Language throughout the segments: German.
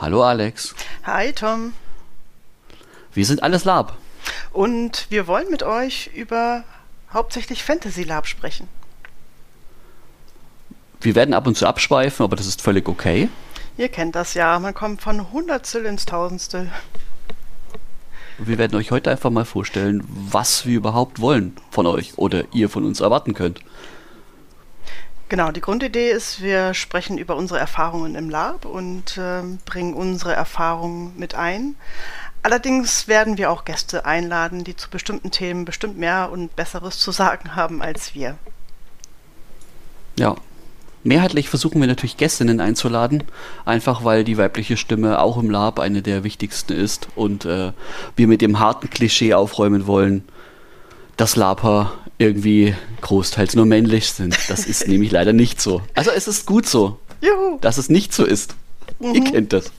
Hallo Alex. Hi Tom. Wir sind alles Lab. Und wir wollen mit euch über hauptsächlich Fantasy Lab sprechen. Wir werden ab und zu abschweifen, aber das ist völlig okay. Ihr kennt das ja, man kommt von Hundertstel ins Tausendstel. Wir werden euch heute einfach mal vorstellen, was wir überhaupt wollen von euch oder ihr von uns erwarten könnt. Genau, die Grundidee ist, wir sprechen über unsere Erfahrungen im Lab und äh, bringen unsere Erfahrungen mit ein. Allerdings werden wir auch Gäste einladen, die zu bestimmten Themen bestimmt mehr und Besseres zu sagen haben als wir. Ja. Mehrheitlich versuchen wir natürlich Gästinnen einzuladen, einfach weil die weibliche Stimme auch im Lab eine der wichtigsten ist und äh, wir mit dem harten Klischee aufräumen wollen, dass Laper irgendwie großteils nur männlich sind. Das ist nämlich leider nicht so. Also es ist gut so, Juhu. dass es nicht so ist. Mhm. Ihr kennt das.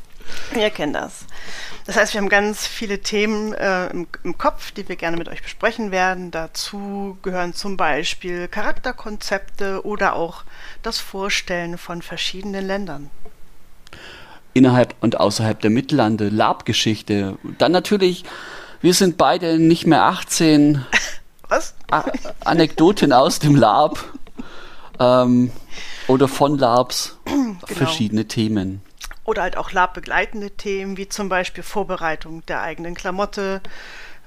Ihr kennt das. Das heißt, wir haben ganz viele Themen äh, im, im, Kopf, die wir gerne mit euch besprechen werden. Dazu gehören zum Beispiel Charakterkonzepte oder auch das Vorstellen von verschiedenen Ländern. Innerhalb und außerhalb der Mittellande, Labgeschichte. Dann natürlich, wir sind beide nicht mehr 18. Was? A Anekdoten aus dem Lab. Ähm, oder von Labs. Genau. Verschiedene Themen. Oder halt auch labbegleitende Themen, wie zum Beispiel Vorbereitung der eigenen Klamotte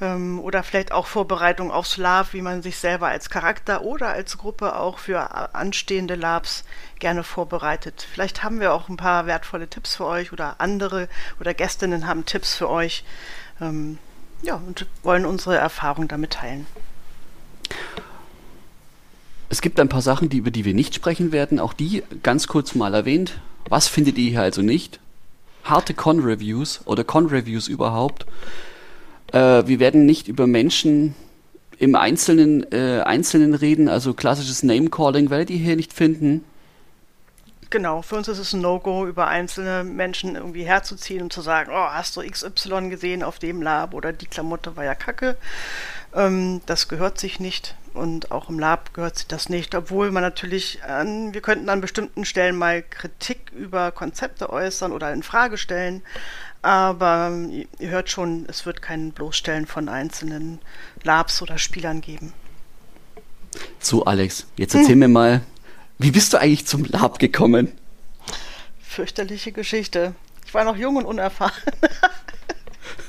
ähm, oder vielleicht auch Vorbereitung aufs Lab, wie man sich selber als Charakter oder als Gruppe auch für anstehende Labs gerne vorbereitet. Vielleicht haben wir auch ein paar wertvolle Tipps für euch oder andere oder Gästinnen haben Tipps für euch. Ähm, ja, und wollen unsere Erfahrung damit teilen. Es gibt ein paar Sachen, die, über die wir nicht sprechen werden. Auch die ganz kurz mal erwähnt. Was findet ihr hier also nicht? Harte Con-Reviews oder Con-Reviews überhaupt. Äh, wir werden nicht über Menschen im Einzelnen, äh, Einzelnen reden, also klassisches Name-Calling werdet ihr hier nicht finden. Genau, für uns ist es ein No-Go, über einzelne Menschen irgendwie herzuziehen und zu sagen, oh, hast du XY gesehen auf dem Lab oder die Klamotte war ja kacke. Ähm, das gehört sich nicht und auch im Lab gehört sich das nicht, obwohl man natürlich, an, wir könnten an bestimmten Stellen mal Kritik über Konzepte äußern oder in Frage stellen, aber ihr hört schon, es wird kein Bloßstellen von einzelnen Labs oder Spielern geben. So, Alex, jetzt erzähl hm. mir mal, wie bist du eigentlich zum Lab gekommen? Fürchterliche Geschichte. Ich war noch jung und unerfahren.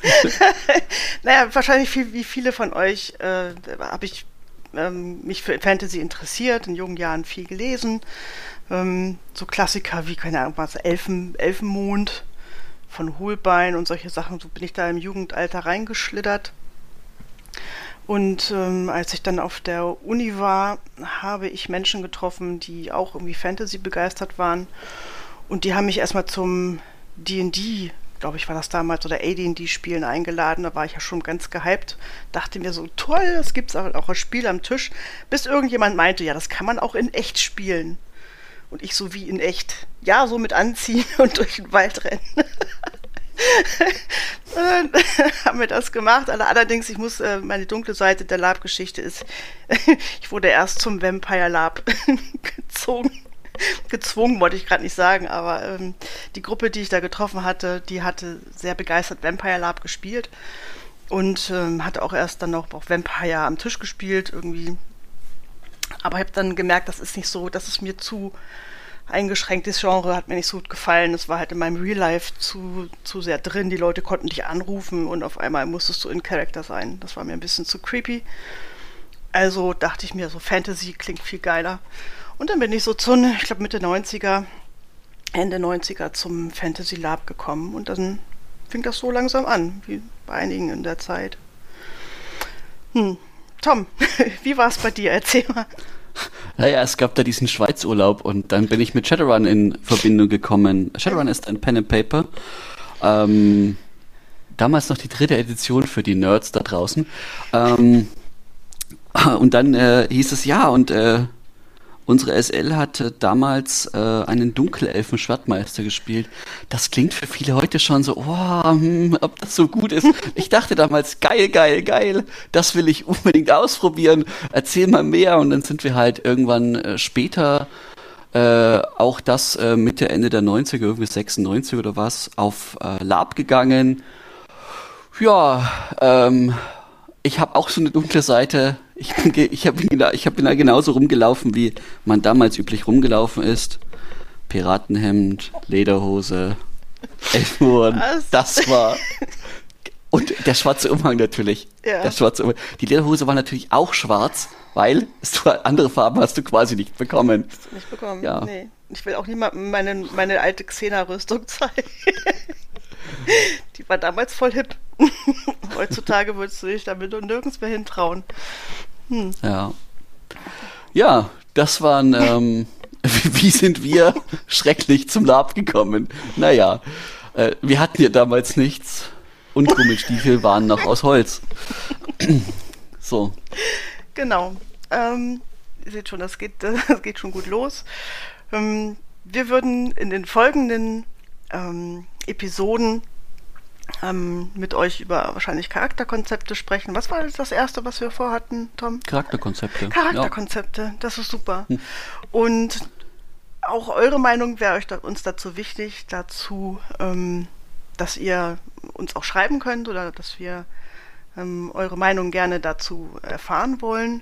naja, wahrscheinlich viel, wie viele von euch äh, habe ich ähm, mich für Fantasy interessiert, in jungen Jahren viel gelesen. Ähm, so Klassiker wie, keine Ahnung, was, Elfen, Elfenmond von Hohlbein und solche Sachen. So bin ich da im Jugendalter reingeschlittert. Und ähm, als ich dann auf der Uni war, habe ich Menschen getroffen, die auch irgendwie Fantasy begeistert waren. Und die haben mich erstmal zum DD, glaube ich, war das damals, oder AD&D-Spielen eingeladen. Da war ich ja schon ganz gehypt. Dachte mir so, toll, es gibt auch ein Spiel am Tisch. Bis irgendjemand meinte, ja, das kann man auch in echt spielen. Und ich so wie in echt. Ja, so mit anziehen und durch den Wald rennen. haben wir das gemacht. Allerdings, ich muss, äh, meine dunkle Seite der Lab-Geschichte ist, ich wurde erst zum Vampire Lab gezogen. Gezwungen, wollte ich gerade nicht sagen, aber ähm, die Gruppe, die ich da getroffen hatte, die hatte sehr begeistert Vampire Lab gespielt und ähm, hatte auch erst dann noch auch Vampire am Tisch gespielt irgendwie. Aber ich habe dann gemerkt, das ist nicht so, das ist mir zu eingeschränktes Genre, hat mir nicht so gut gefallen. Es war halt in meinem Real Life zu, zu sehr drin. Die Leute konnten dich anrufen und auf einmal musstest du in Charakter sein. Das war mir ein bisschen zu creepy. Also dachte ich mir, so Fantasy klingt viel geiler. Und dann bin ich so zu, ich glaube Mitte 90er, Ende 90er zum Fantasy Lab gekommen. Und dann fing das so langsam an, wie bei einigen in der Zeit. Hm. Tom, wie war es bei dir? Erzähl mal. Naja, es gab da diesen Schweizurlaub und dann bin ich mit Shadowrun in Verbindung gekommen. Shadowrun ist ein Pen and Paper. Ähm, damals noch die dritte Edition für die Nerds da draußen. Ähm, und dann äh, hieß es ja und äh, Unsere SL hat damals äh, einen Dunkelelfen-Schwertmeister gespielt. Das klingt für viele heute schon so, oh, hm, ob das so gut ist. Ich dachte damals, geil, geil, geil, das will ich unbedingt ausprobieren. Erzähl mal mehr. Und dann sind wir halt irgendwann äh, später Äh, auch das äh, Mitte, Ende der 90er, irgendwie 96 oder was, auf äh, Lab gegangen. Ja, ähm, ich habe auch so eine dunkle Seite. Ich bin, ich hab, ich hab, bin da genauso rumgelaufen, wie man damals üblich rumgelaufen ist. Piratenhemd, Lederhose, Elfenhorn. Das war. Und der schwarze Umhang natürlich. Ja. Der schwarze Umhang. Die Lederhose war natürlich auch schwarz weil es andere Farben hast du quasi nicht bekommen. Hast du nicht bekommen? Ja. Nee. Ich will auch niemandem meine, meine alte Xena-Rüstung zeigen. Die war damals voll hip. Heutzutage würdest du dich damit und nirgends mehr hintrauen. Hm. Ja. Ja, das waren, ähm, wie sind wir schrecklich zum Lab gekommen? Naja, äh, wir hatten ja damals nichts und Gummistiefel waren noch aus Holz. so. Genau. Ähm, ihr seht schon, das geht, das geht schon gut los. Ähm, wir würden in den folgenden ähm, Episoden ähm, mit euch über wahrscheinlich Charakterkonzepte sprechen. Was war das erste, was wir vorhatten, Tom? Charakterkonzepte. Charakterkonzepte, ja. das ist super. Hm. Und auch eure Meinung wäre euch uns dazu wichtig, dazu, ähm, dass ihr uns auch schreiben könnt oder dass wir ähm, eure Meinung gerne dazu erfahren wollen.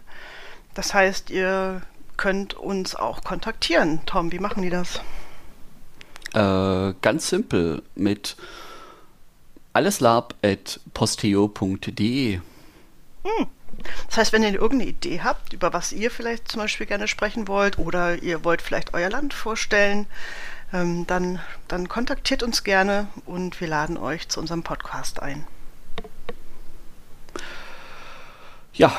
Das heißt, ihr könnt uns auch kontaktieren. Tom, wie machen die das? Äh, ganz simpel mit alleslab.posteo.de. Hm. Das heißt, wenn ihr irgendeine Idee habt, über was ihr vielleicht zum Beispiel gerne sprechen wollt oder ihr wollt vielleicht euer Land vorstellen, ähm, dann, dann kontaktiert uns gerne und wir laden euch zu unserem Podcast ein. Ja,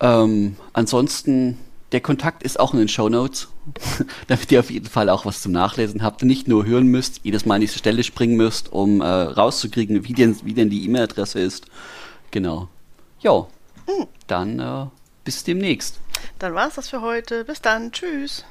ähm, ansonsten, der Kontakt ist auch in den Show Notes, damit ihr auf jeden Fall auch was zum Nachlesen habt und nicht nur hören müsst, jedes Mal an diese Stelle springen müsst, um äh, rauszukriegen, wie denn, wie denn die E-Mail-Adresse ist. Genau. Jo, hm. dann äh, bis demnächst. Dann war es das für heute. Bis dann. Tschüss.